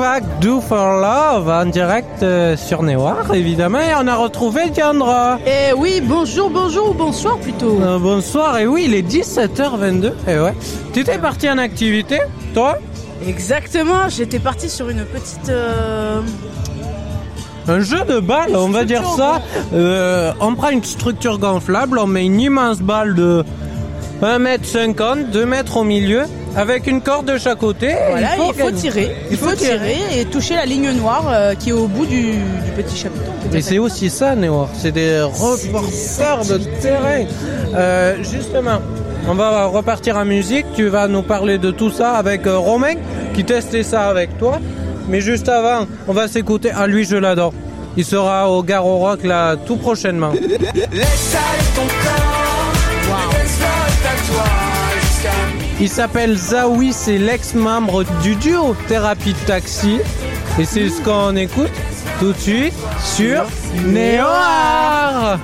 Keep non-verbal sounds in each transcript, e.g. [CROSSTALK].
Tupac Do for Love en direct euh, sur Newar, évidemment. Et on a retrouvé Diandra. Eh oui, bonjour, bonjour, bonsoir plutôt. Euh, bonsoir, et oui, il est 17h22. Et ouais. Tu étais parti en activité, toi? Exactement, j'étais parti sur une petite. euh, Un jeu de balle, on va dire ça. Euh, on prend une structure gonflable, on met une immense balle de 1m50, 2 mètres au milieu, avec une corde de chaque côté. et Voilà, il faut, gagner. tirer. Il faut tirer et toucher la ligne noire euh, qui est au bout du, du petit chapitre. Et c'est aussi ça, Néor. C'est des reporters de terrain. Euh, justement, on va repartir en musique. Tu vas nous parler de tout ça avec euh, Romain qui testait ça avec toi. Mais juste avant, on va s'écouter. Ah, lui, je l'adore. Il sera au Garo Rock là tout prochainement. [LAUGHS] Laisse aller ton corps, à toi Il s'appelle Zawi, c'est l'ex-membre du duo Thérapie Taxi. Et c'est ce qu'on écoute tout de suite sur Néoar.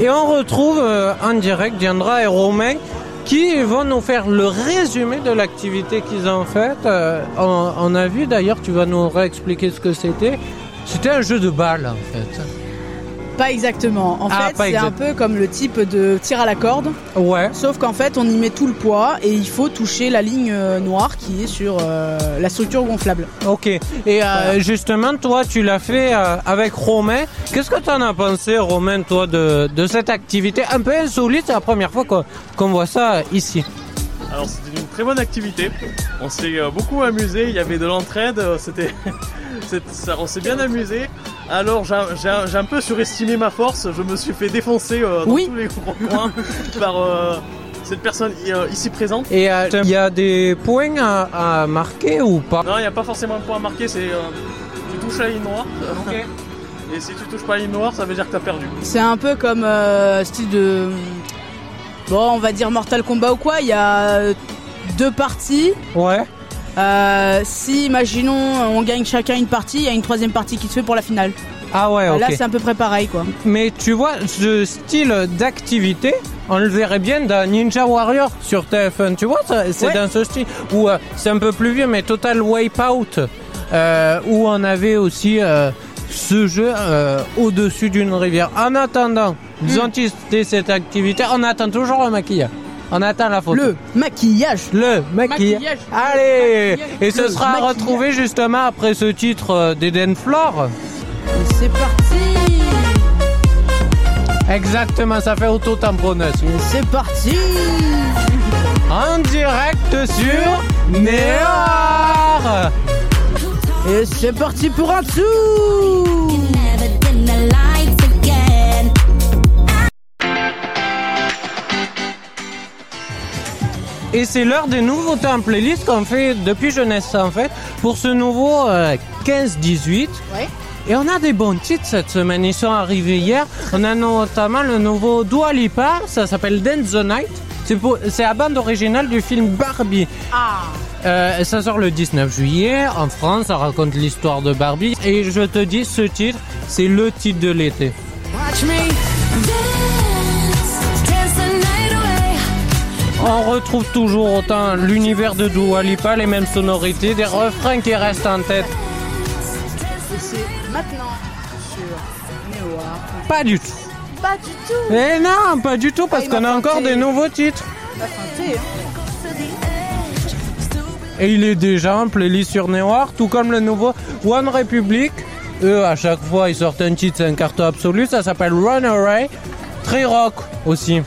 Et on retrouve euh, en direct Diandra et Romain qui vont nous faire le résumé de l'activité qu'ils ont faite. Euh, on, on a vu d'ailleurs, tu vas nous réexpliquer ce que c'était. C'était un jeu de balle en fait. Pas exactement. En Ah, fait, c'est exact. un peu comme le type de tir à la corde, Ouais. sauf qu'en fait, on y met tout le poids et il faut toucher la ligne euh, noire qui est sur euh, la structure gonflable. Ok. Et euh, justement, toi, tu l'as fait euh, avec Romain. Qu'est-ce que tu en as pensé, Romain, toi, de, de cette activité un peu insolite? C'est la première fois qu'on voit ça ici. Alors c'était une très bonne activité. On s'est euh, beaucoup amusé. Il y avait de l'entraide. C'était, [LAUGHS] on s'est bien amusé. Alors j'ai un- peu surestimé ma force. Je me suis fait défoncer euh, dans Oui. tous les [LAUGHS] coins par euh, cette personne euh, ici présente. Et il y a des points à, à marquer ou pas? Non, il n'y a pas forcément un point à marquer. C'est euh, tu touches la ligne noire. [LAUGHS] Et si tu touches pas la ligne noire, ça veut dire que t'as perdu. C'est un peu comme style de. Bon, on va dire Mortal Kombat ou quoi. Il y a deux parties. Ouais. Euh, si, imaginons, on gagne chacun une partie, il y a une troisième partie qui se fait pour la finale. Ah ouais, ok. Là, c'est à peu près pareil, quoi. Mais tu vois, ce style d'activité, on le verrait bien dans Ninja Warrior sur TF1. Tu vois, c'est Ouais. dans ce style. Ou euh, c'est un peu plus vieux, mais Total Wipeout, euh, où on avait aussi euh, ce jeu au-dessus d'une rivière. En attendant, ils ont testé cette activité. On attend toujours le maquillage. On attend la photo. Le maquillage. Le maquillage. Maquillage. Allez Maquillage. Et ce Le sera maquillage. retrouvé justement après ce titre euh, d'Eden Flore. Et C'est parti. Exactement, ça fait auto-tamponneuse. Et C'est parti. En direct sur Néor Et c'est parti pour un tour. Et c'est l'heure des nouveautés en playlist qu'on fait depuis jeunesse en fait pour ce nouveau euh, 15-18. Ouais. Et on a des bons titres cette semaine, ils sont arrivés hier. On a notamment le nouveau Dua Lipa, ça s'appelle Dance the Night. C'est la bande originale du film Barbie. Ah. Euh, ça sort le 19 juillet en France, ça raconte l'histoire de Barbie. Et je te dis, ce titre, c'est le titre de l'été. Watch me. On retrouve toujours autant l'univers de Dua Lipa, les mêmes sonorités, des refrains qui restent en tête. Et c'est maintenant sur Néoar. Pas du tout. Pas du tout. Eh non, pas du tout, parce Ah, qu'on a encore des nouveaux titres. La santé, hein. Et il est déjà en playlist sur Néoir, tout comme le nouveau One Republic. Eux, à chaque fois, ils sortent un titre, c'est un carton absolu. Ça s'appelle Runaway. Très rock aussi.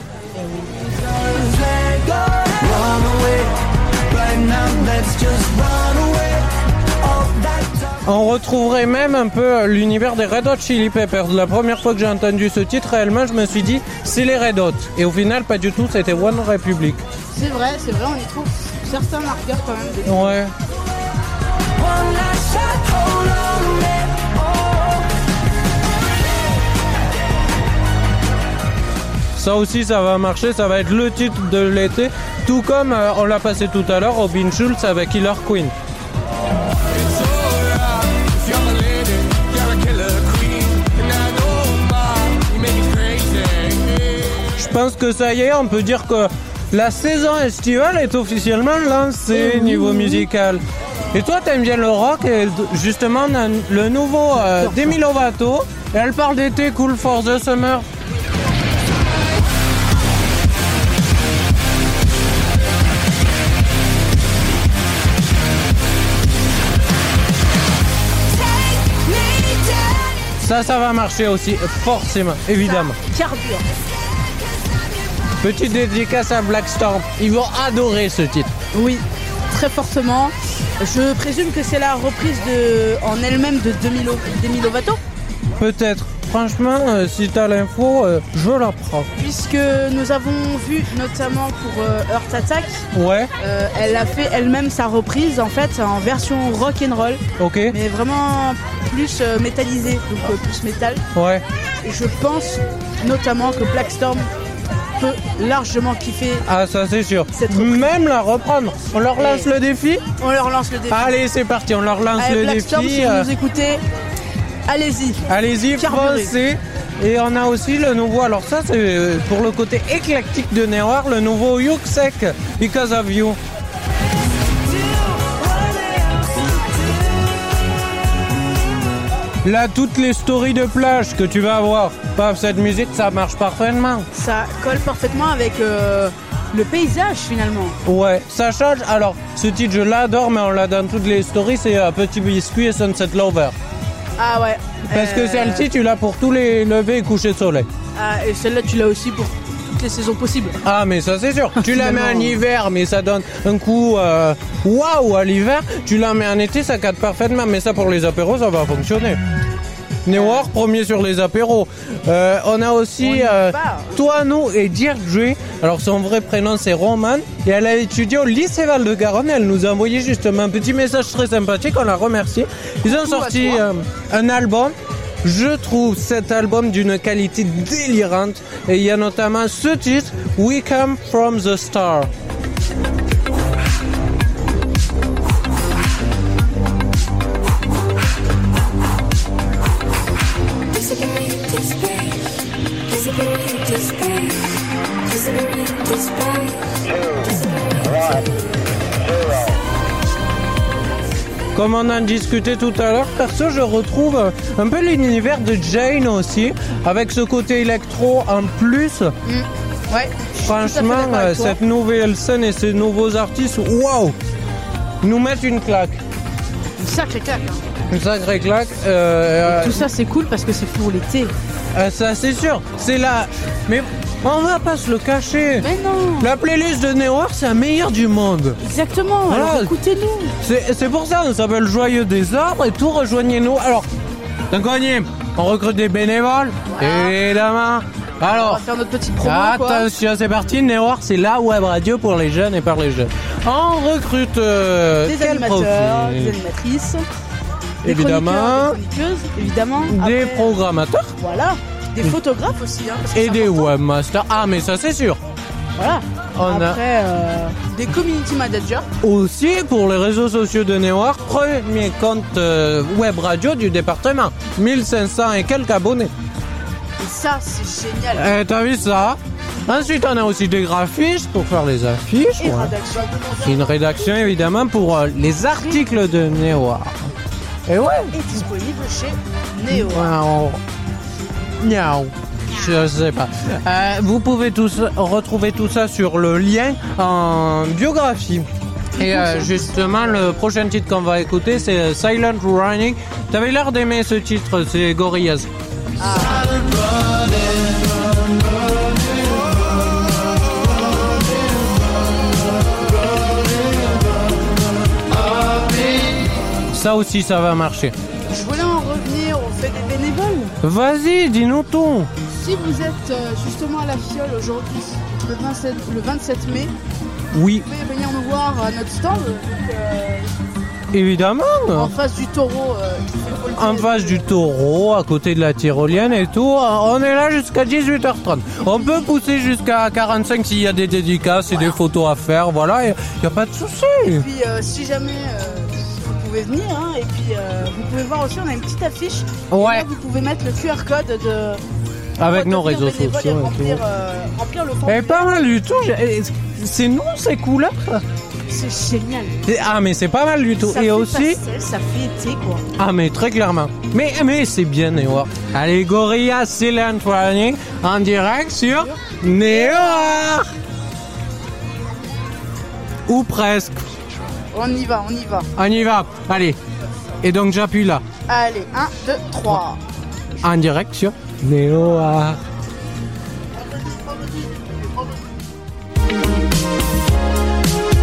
On retrouverait même un peu l'univers des Red Hot Chili Peppers. La première fois que j'ai entendu ce titre, réellement, je me suis dit, c'est les Red Hot. Et au final, pas du tout, c'était One Republic. C'est vrai, c'est vrai, on y trouve certains marqueurs quand même. Ouais. Ça aussi, ça va marcher, ça va être le titre de l'été. Tout comme euh, on l'a passé tout à l'heure, Robin Schulz avec Killer Queen. Pense que ça y est, on peut dire que la saison estivale est officiellement lancée Mmh. niveau musical. Et toi, t'aimes bien le rock et justement, le nouveau euh, Demi Lovato. Et elle parle d'été, cool for the summer. Ça, ça va marcher aussi, forcément, évidemment. Carbure. Petite dédicace à Blackstorm. Ils vont adorer ce titre. Oui, très fortement. Je présume que c'est la reprise de, en elle-même de Demi, Lo- Demi Lovato, Peut-être. Franchement, euh, si t'as l'info, euh, je la prends. puisque nous avons vu notamment pour euh, Earth Attack, Ouais, euh, elle a fait elle-même sa reprise en fait en version rock and roll, ok. mais vraiment plus métallisée, donc plus métal. Ouais. Et je pense notamment que Blackstorm peut largement kiffer. Ah, ça c'est sûr. Cette. Même la reprendre. On leur lance le défi On leur lance le défi. Allez, c'est parti, on leur lance Allez, le défi. si vous euh, nous écoutez, allez-y. Allez-y, foncez. Et on a aussi le nouveau, alors ça c'est euh, pour le côté éclectique de Newar, le nouveau Yuksek, Because of You. Là, toutes les stories de plage que tu vas avoir, paf, cette musique, ça marche parfaitement. Ça colle parfaitement avec euh, le paysage finalement. Ouais, ça change. Alors, ce titre, je l'adore, mais on l'a dans toutes les stories, c'est euh, Petit Biscuit et Sunset Lover. Ah ouais. Parce que Euh, celle-ci, tu l'as pour tous les levées et couchers de soleil. Ah, et celle-là, tu l'as aussi pour toutes les saisons possibles. Ah, mais ça, c'est sûr. Tu la mets en hiver, mais ça donne un coup euh, waouh à l'hiver. Tu la mets en été, ça cadre parfaitement. Mais ça, pour les apéros, ça va fonctionner. Newar, premier sur les apéros. Euh, on a aussi euh, nous et Deirdre. Alors, son vrai prénom, c'est Roman. Et elle a étudié au lycée Val-de-Garonne. Elle nous a envoyé justement un petit message très sympathique. On la remercie. Ils ont sorti euh, un album. Je trouve cet album d'une qualité délirante. Et il y a notamment ce titre, We Come From The Star. Comme on en discutait tout à l'heure, perso, je retrouve un peu l'univers de Jane aussi, avec ce côté électro en plus. Ouais. Franchement, euh, cette nouvelle scène et ces nouveaux artistes, waouh, nous mettent une claque. Une sacrée claque. hein. Une sacrée claque. Euh, Tout ça, c'est cool parce que c'est pour l'été. euh, ça, c'est sûr. C'est là. Mais on va pas se le cacher. Mais non. La playlist de Newar, c'est la meilleure du monde. Exactement. Voilà. Alors écoutez-nous. C'est c'est pour ça, on s'appelle Joyeux des Arbres et tout, rejoignez-nous. Alors, d'un on recrute des bénévoles, évidemment. On va Alors, faire notre petite promo. attention, c'est parti, Newar, c'est la web radio pour les jeunes et par les jeunes. On recrute euh, Des animateurs, des animatrices. Des Évidemment. des évidemment. Des Après, programmateurs Voilà. Des photographes aussi. Hein, et des webmasters. Ah, mais ça, c'est sûr. Voilà. On a- euh, des community managers. Aussi pour les réseaux sociaux de Newar, premier compte euh, web radio du département. 1500 et quelques abonnés. Et ça, c'est génial. Eh, T'as vu ça? Ensuite, on a aussi des graphistes pour faire les affiches. Et ouais. rédaction. Une rédaction, évidemment, pour euh, les articles de Newar. Et ouais. est disponible chez Neo. Wow. Miaou. Je sais pas. Euh, vous pouvez tous retrouver tout ça sur le lien en biographie. Et euh, justement, le prochain titre qu'on va écouter, c'est Silent Running. T'avais l'air d'aimer ce titre, c'est Gorillaz. Ça aussi, ça va marcher. Je voulais en revenir au fait des bénévoles. Vas-y, dis-nous tout. Si vous êtes euh, justement à la fiole aujourd'hui, le 27, le 27 mai, Oui, vous pouvez venir nous voir à notre stand, donc, euh, évidemment. en face du taureau euh, En face du taureau, à côté de la tyrolienne et tout. On est là jusqu'à 18h30. On peut pousser jusqu'à 45 s'il y a des dédicaces et des photos à faire. Voilà, il n'y a pas de souci. Et puis euh, si jamais pouvez venir, hein, et puis euh, vous pouvez voir aussi, on a une petite affiche. Ouais. Là, vous pouvez mettre le QR code de Avec nos réseaux sociaux et remplir, euh, remplir le Et formulaire. pas mal du tout. J'ai- c'est non ces couleurs. C'est génial. Ah mais c'est pas mal du tout. Ça Et fait aussi, pastel, ça fait été quoi. ah mais très clairement. Mais mais c'est bien Néo. Allez Gorilla, c'est l'Antoine en direct sur Néo. Ou presque. On y va, on y va. On y va. Allez. Et donc j'appuie là. Allez, 1, 2, 3. En direct sur Néo.